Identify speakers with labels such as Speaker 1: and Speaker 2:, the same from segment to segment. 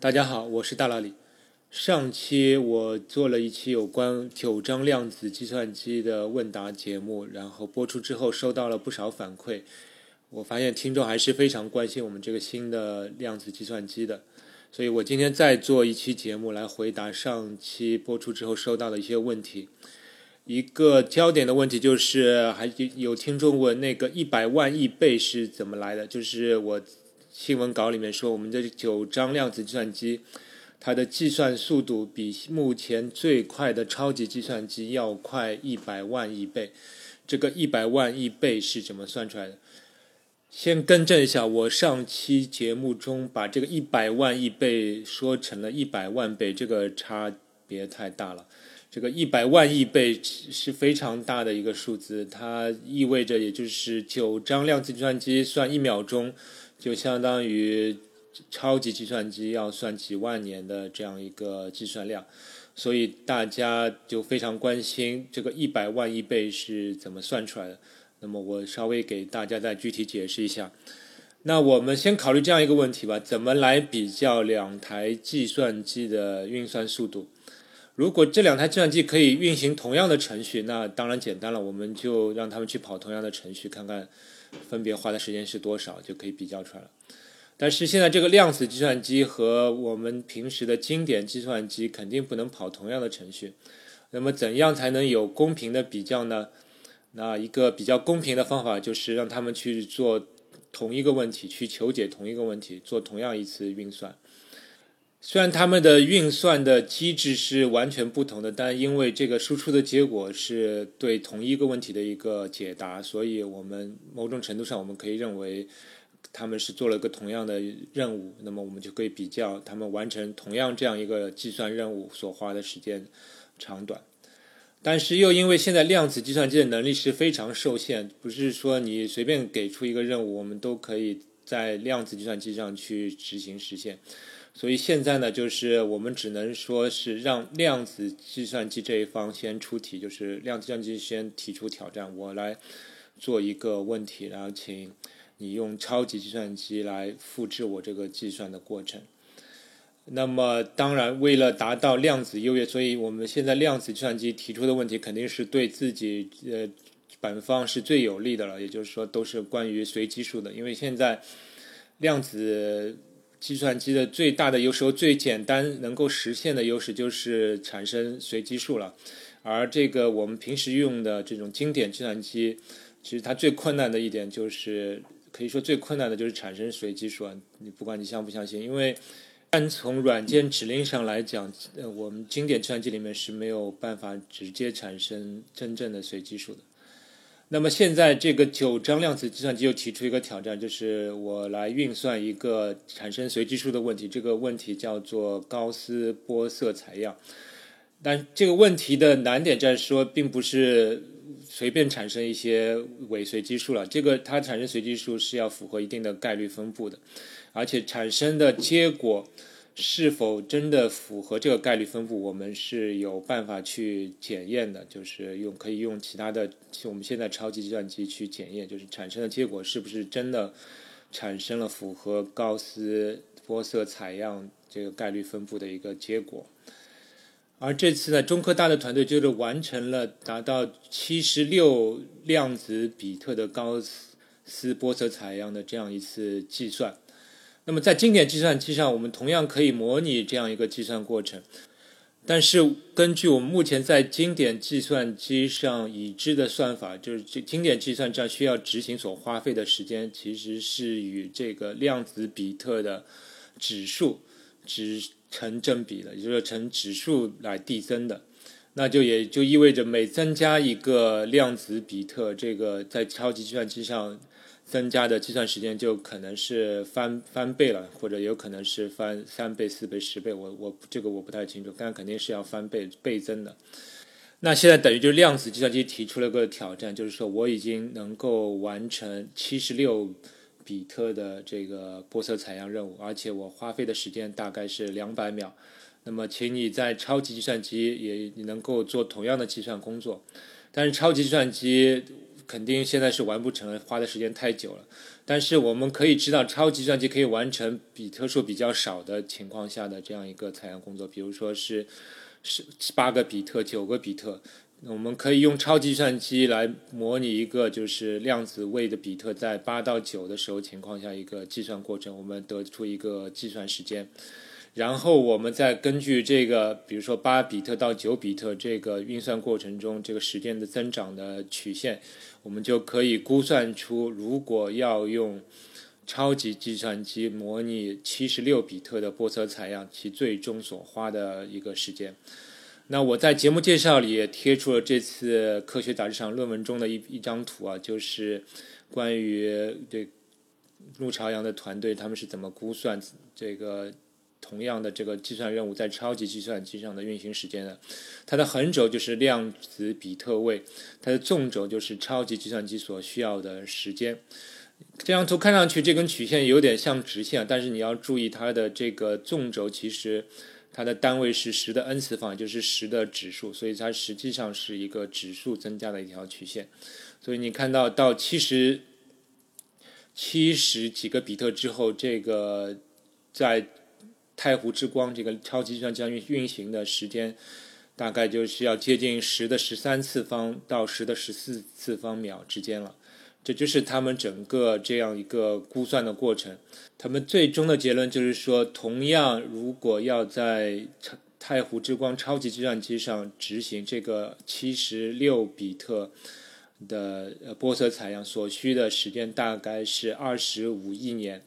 Speaker 1: 大家好，我是大老李。上期我做了一期有关九张量子计算机的问答节目，然后播出之后收到了不少反馈。我发现听众还是非常关心我们这个新的量子计算机的，所以我今天再做一期节目来回答上期播出之后收到的一些问题。一个焦点的问题就是，还有听众问那个一百万亿倍是怎么来的？就是我。新闻稿里面说，我们这九张量子计算机，它的计算速度比目前最快的超级计算机要快一百万亿倍。这个一百万亿倍是怎么算出来的？先更正一下，我上期节目中把这个一百万亿倍说成了一百万倍，这个差别太大了。这个一百万亿倍是非常大的一个数字，它意味着也就是九张量子计算机算一秒钟。就相当于超级计算机要算几万年的这样一个计算量，所以大家就非常关心这个一百万亿倍是怎么算出来的。那么我稍微给大家再具体解释一下。那我们先考虑这样一个问题吧：怎么来比较两台计算机的运算速度？如果这两台计算机可以运行同样的程序，那当然简单了，我们就让他们去跑同样的程序，看看。分别花的时间是多少，就可以比较出来了。但是现在这个量子计算机和我们平时的经典计算机肯定不能跑同样的程序。那么怎样才能有公平的比较呢？那一个比较公平的方法就是让他们去做同一个问题，去求解同一个问题，做同样一次运算。虽然他们的运算的机制是完全不同的，但因为这个输出的结果是对同一个问题的一个解答，所以我们某种程度上我们可以认为他们是做了个同样的任务。那么我们就可以比较他们完成同样这样一个计算任务所花的时间长短。但是又因为现在量子计算机的能力是非常受限，不是说你随便给出一个任务，我们都可以在量子计算机上去执行实现。所以现在呢，就是我们只能说是让量子计算机这一方先出题，就是量子计算机先提出挑战，我来做一个问题，然后请你用超级计算机来复制我这个计算的过程。那么，当然为了达到量子优越，所以我们现在量子计算机提出的问题肯定是对自己呃本方是最有利的了，也就是说都是关于随机数的，因为现在量子。计算机的最大的优势、最简单能够实现的优势就是产生随机数了，而这个我们平时用的这种经典计算机，其实它最困难的一点就是，可以说最困难的就是产生随机数啊。你不管你相不相信，因为单从软件指令上来讲，呃，我们经典计算机里面是没有办法直接产生真正的随机数的。那么现在这个九张量子计算机又提出一个挑战，就是我来运算一个产生随机数的问题。这个问题叫做高斯波色采样。但这个问题的难点在说，并不是随便产生一些伪随机数了。这个它产生随机数是要符合一定的概率分布的，而且产生的结果。是否真的符合这个概率分布，我们是有办法去检验的，就是用可以用其他的，我们现在超级计算机去检验，就是产生的结果是不是真的产生了符合高斯玻色采样这个概率分布的一个结果。而这次呢，中科大的团队就是完成了达到七十六量子比特的高斯玻色采样的这样一次计算。那么在经典计算机上，我们同样可以模拟这样一个计算过程，但是根据我们目前在经典计算机上已知的算法，就是这经典计算上需要执行所花费的时间，其实是与这个量子比特的指数只成正比的，也就是成指数来递增的。那就也就意味着每增加一个量子比特，这个在超级计算机上。增加的计算时间就可能是翻翻倍了，或者有可能是翻三倍、四倍、十倍。我我这个我不太清楚，但肯定是要翻倍倍增的。那现在等于就是量子计算机提出了个挑战，就是说我已经能够完成七十六比特的这个玻色采样任务，而且我花费的时间大概是两百秒。那么，请你在超级计算机也能够做同样的计算工作，但是超级计算机。肯定现在是完不成，花的时间太久了。但是我们可以知道，超级计算机可以完成比特数比较少的情况下的这样一个采样工作，比如说是是八个比特、九个比特。我们可以用超级计算机来模拟一个就是量子位的比特在八到九的时候情况下一个计算过程，我们得出一个计算时间。然后我们再根据这个，比如说八比特到九比特这个运算过程中这个时间的增长的曲线，我们就可以估算出，如果要用超级计算机模拟七十六比特的波色采样，其最终所花的一个时间。那我在节目介绍里也贴出了这次科学杂志上论文中的一一张图啊，就是关于这陆朝阳的团队他们是怎么估算这个。同样的这个计算任务在超级计算机上的运行时间呢？它的横轴就是量子比特位，它的纵轴就是超级计算机所需要的时间。这张图看上去这根曲线有点像直线，但是你要注意它的这个纵轴其实它的单位是十的 n 次方，也就是十的指数，所以它实际上是一个指数增加的一条曲线。所以你看到到七十七十几个比特之后，这个在太湖之光这个超级计算机运运行的时间，大概就是要接近十的十三次方到十的十四次方秒之间了。这就是他们整个这样一个估算的过程。他们最终的结论就是说，同样如果要在太湖之光超级计算机上执行这个七十六比特的波色采样，所需的时间大概是二十五亿年。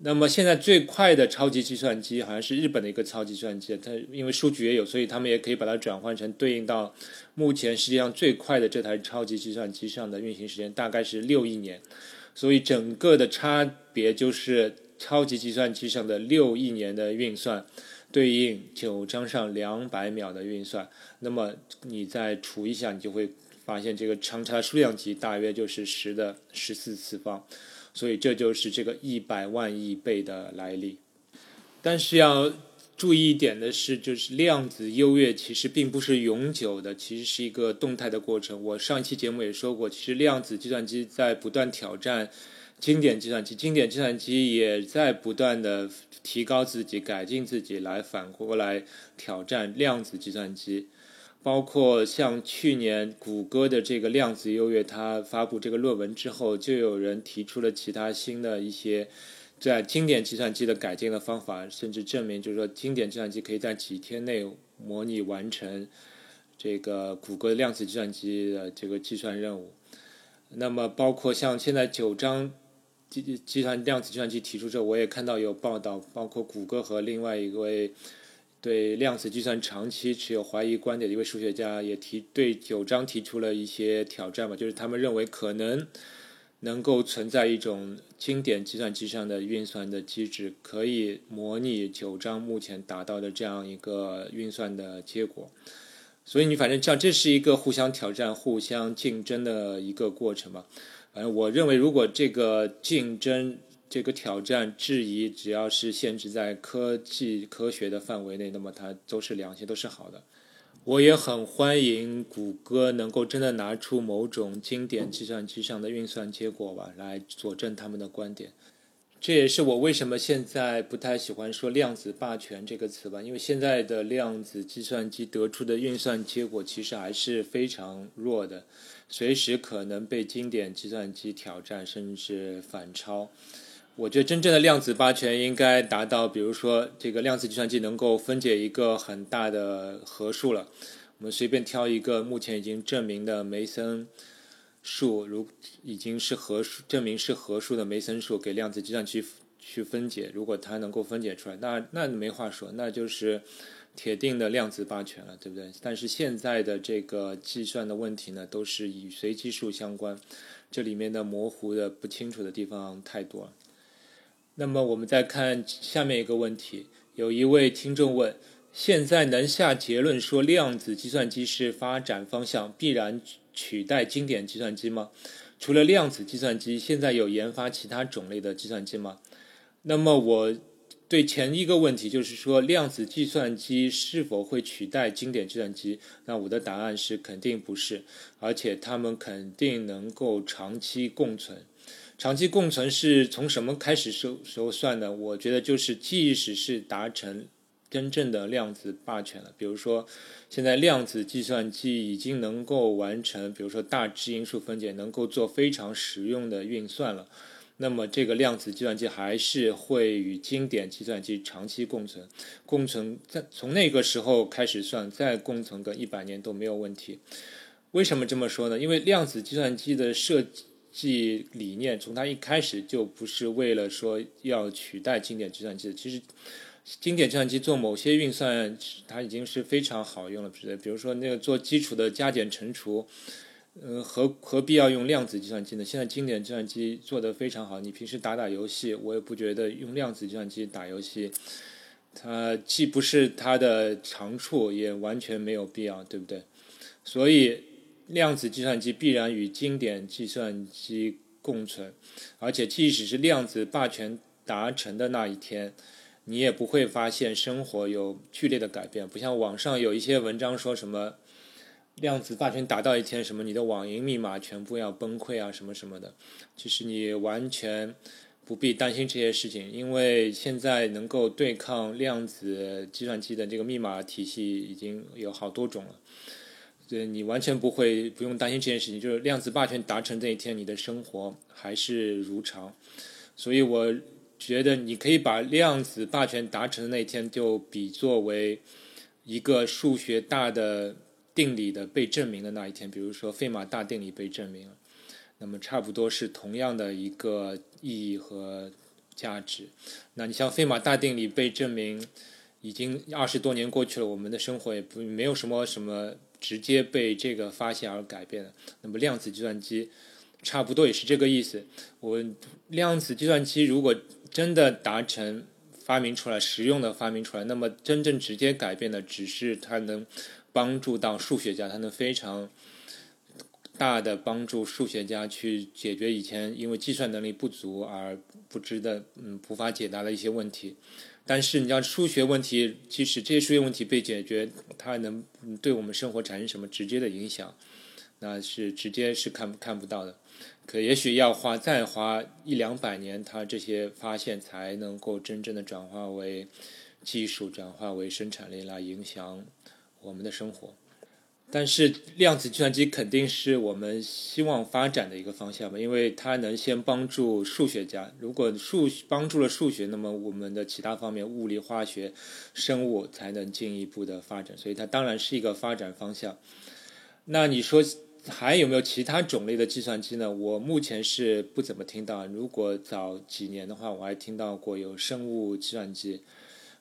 Speaker 1: 那么现在最快的超级计算机好像是日本的一个超级计算机，它因为数据也有，所以他们也可以把它转换成对应到目前世界上最快的这台超级计算机上的运行时间，大概是六亿年。所以整个的差别就是超级计算机上的六亿年的运算，对应九章上两百秒的运算。那么你再除一下，你就会发现这个长差数量级大约就是十的十四次方。所以这就是这个一百万亿倍的来历，但是要注意一点的是，就是量子优越其实并不是永久的，其实是一个动态的过程。我上一期节目也说过，其实量子计算机在不断挑战经典计算机，经典计算机也在不断的提高自己、改进自己，来反过来挑战量子计算机。包括像去年谷歌的这个量子优越，它发布这个论文之后，就有人提出了其他新的一些在经典计算机的改进的方法，甚至证明就是说经典计算机可以在几天内模拟完成这个谷歌量子计算机的这个计算任务。那么，包括像现在九章计计算量子计算机提出之后，我也看到有报道，包括谷歌和另外一位。对量子计算长期持有怀疑观点的一位数学家也提对九章提出了一些挑战吧，就是他们认为可能能够存在一种经典计算机上的运算的机制，可以模拟九章目前达到的这样一个运算的结果。所以你反正像这是一个互相挑战、互相竞争的一个过程吧。反正我认为，如果这个竞争。这个挑战质疑，只要是限制在科技科学的范围内，那么它都是良心，都是好的。我也很欢迎谷歌能够真的拿出某种经典计算机上的运算结果吧，来佐证他们的观点。这也是我为什么现在不太喜欢说“量子霸权”这个词吧，因为现在的量子计算机得出的运算结果其实还是非常弱的，随时可能被经典计算机挑战，甚至反超。我觉得真正的量子霸权应该达到，比如说这个量子计算机能够分解一个很大的合数了。我们随便挑一个目前已经证明的梅森数，如已经是合数证明是合数的梅森数，给量子计算机去分解，如果它能够分解出来，那那没话说，那就是铁定的量子霸权了，对不对？但是现在的这个计算的问题呢，都是与随机数相关，这里面的模糊的不清楚的地方太多了。那么我们再看下面一个问题，有一位听众问：现在能下结论说量子计算机是发展方向，必然取代经典计算机吗？除了量子计算机，现在有研发其他种类的计算机吗？那么我对前一个问题，就是说量子计算机是否会取代经典计算机？那我的答案是肯定不是，而且它们肯定能够长期共存。长期共存是从什么开始时时候算的？我觉得就是即使是达成真正的量子霸权了，比如说现在量子计算机已经能够完成，比如说大质因数分解，能够做非常实用的运算了。那么，这个量子计算机还是会与经典计算机长期共存，共存在从那个时候开始算，再共存个一百年都没有问题。为什么这么说呢？因为量子计算机的设计理念从它一开始就不是为了说要取代经典计算机。其实，经典计算机做某些运算，它已经是非常好用了，比如说那个做基础的加减乘除。呃，何何必要用量子计算机呢？现在经典计算机做得非常好，你平时打打游戏，我也不觉得用量子计算机打游戏，它既不是它的长处，也完全没有必要，对不对？所以，量子计算机必然与经典计算机共存，而且即使是量子霸权达成的那一天，你也不会发现生活有剧烈的改变，不像网上有一些文章说什么。量子霸权达到一天，什么你的网银密码全部要崩溃啊，什么什么的，其实你完全不必担心这些事情，因为现在能够对抗量子计算机的这个密码体系已经有好多种了，对你完全不会不用担心这件事情。就是量子霸权达成那一天，你的生活还是如常，所以我觉得你可以把量子霸权达成的那一天就比作为一个数学大的。定理的被证明的那一天，比如说费马大定理被证明，那么差不多是同样的一个意义和价值。那你像费马大定理被证明，已经二十多年过去了，我们的生活也不没有什么什么直接被这个发现而改变的。那么量子计算机差不多也是这个意思。我量子计算机如果真的达成发明出来、实用的发明出来，那么真正直接改变的只是它能。帮助到数学家，它能非常大的帮助数学家去解决以前因为计算能力不足而不知的嗯无法解答的一些问题。但是你要数学问题，即使这些数学问题被解决，它能对我们生活产生什么直接的影响？那是直接是看看不到的。可也许要花再花一两百年，它这些发现才能够真正的转化为技术，转化为生产力来影响。我们的生活，但是量子计算机肯定是我们希望发展的一个方向吧，因为它能先帮助数学家。如果数帮助了数学，那么我们的其他方面，物理、化学、生物才能进一步的发展。所以它当然是一个发展方向。那你说还有没有其他种类的计算机呢？我目前是不怎么听到。如果早几年的话，我还听到过有生物计算机。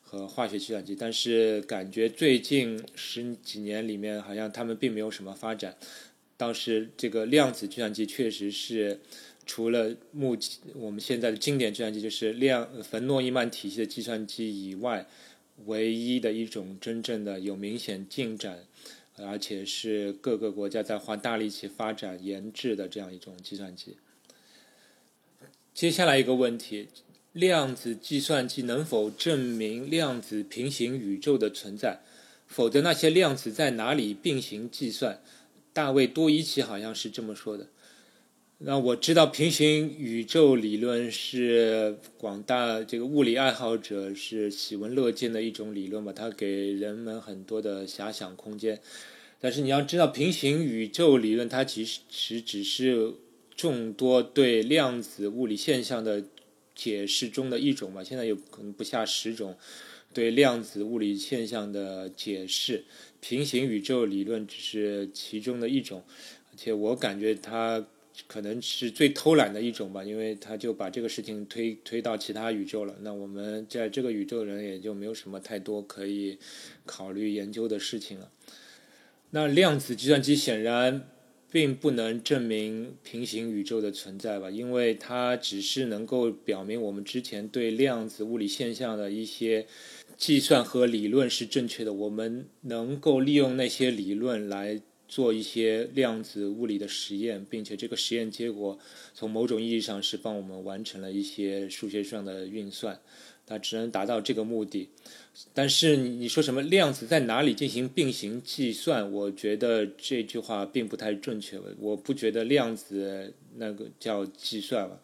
Speaker 1: 和化学计算机，但是感觉最近十几年里面，好像他们并没有什么发展。倒是这个量子计算机确实是除了目我们现在的经典计算机，就是量冯诺依曼体系的计算机以外，唯一的一种真正的有明显进展，而且是各个国家在花大力气发展研制的这样一种计算机。接下来一个问题。量子计算机能否证明量子平行宇宙的存在？否则，那些量子在哪里并行计算？大卫多伊奇好像是这么说的。那我知道平行宇宙理论是广大这个物理爱好者是喜闻乐见的一种理论吧，它给人们很多的遐想空间。但是你要知道，平行宇宙理论它其实只是众多对量子物理现象的。解释中的一种吧，现在有可能不下十种对量子物理现象的解释，平行宇宙理论只是其中的一种，而且我感觉它可能是最偷懒的一种吧，因为他就把这个事情推推到其他宇宙了，那我们在这个宇宙人也就没有什么太多可以考虑研究的事情了。那量子计算机显然。并不能证明平行宇宙的存在吧，因为它只是能够表明我们之前对量子物理现象的一些计算和理论是正确的。我们能够利用那些理论来做一些量子物理的实验，并且这个实验结果从某种意义上是帮我们完成了一些数学上的运算。它只能达到这个目的。但是你说什么量子在哪里进行并行计算？我觉得这句话并不太正确。我不觉得量子那个叫计算了，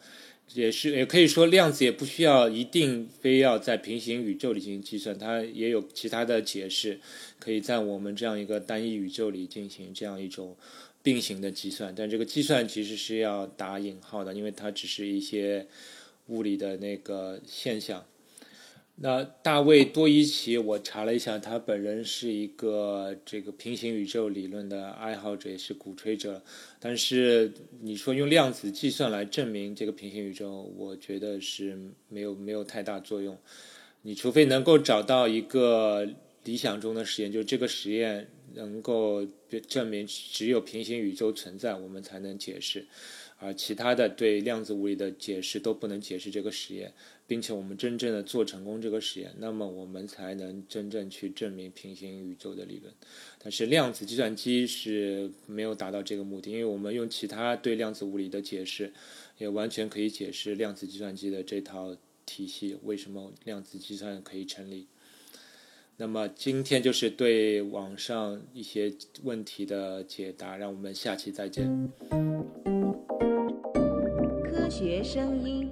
Speaker 1: 也是也可以说量子也不需要一定非要在平行宇宙里进行计算，它也有其他的解释，可以在我们这样一个单一宇宙里进行这样一种并行的计算。但这个计算其实是要打引号的，因为它只是一些物理的那个现象。那大卫多伊奇，我查了一下，他本人是一个这个平行宇宙理论的爱好者，也是鼓吹者。但是你说用量子计算来证明这个平行宇宙，我觉得是没有没有太大作用。你除非能够找到一个理想中的实验，就是这个实验能够证明只有平行宇宙存在，我们才能解释。而其他的对量子物理的解释都不能解释这个实验。并且我们真正的做成功这个实验，那么我们才能真正去证明平行宇宙的理论。但是量子计算机是没有达到这个目的，因为我们用其他对量子物理的解释，也完全可以解释量子计算机的这套体系为什么量子计算可以成立。那么今天就是对网上一些问题的解答，让我们下期再见。
Speaker 2: 科学声音。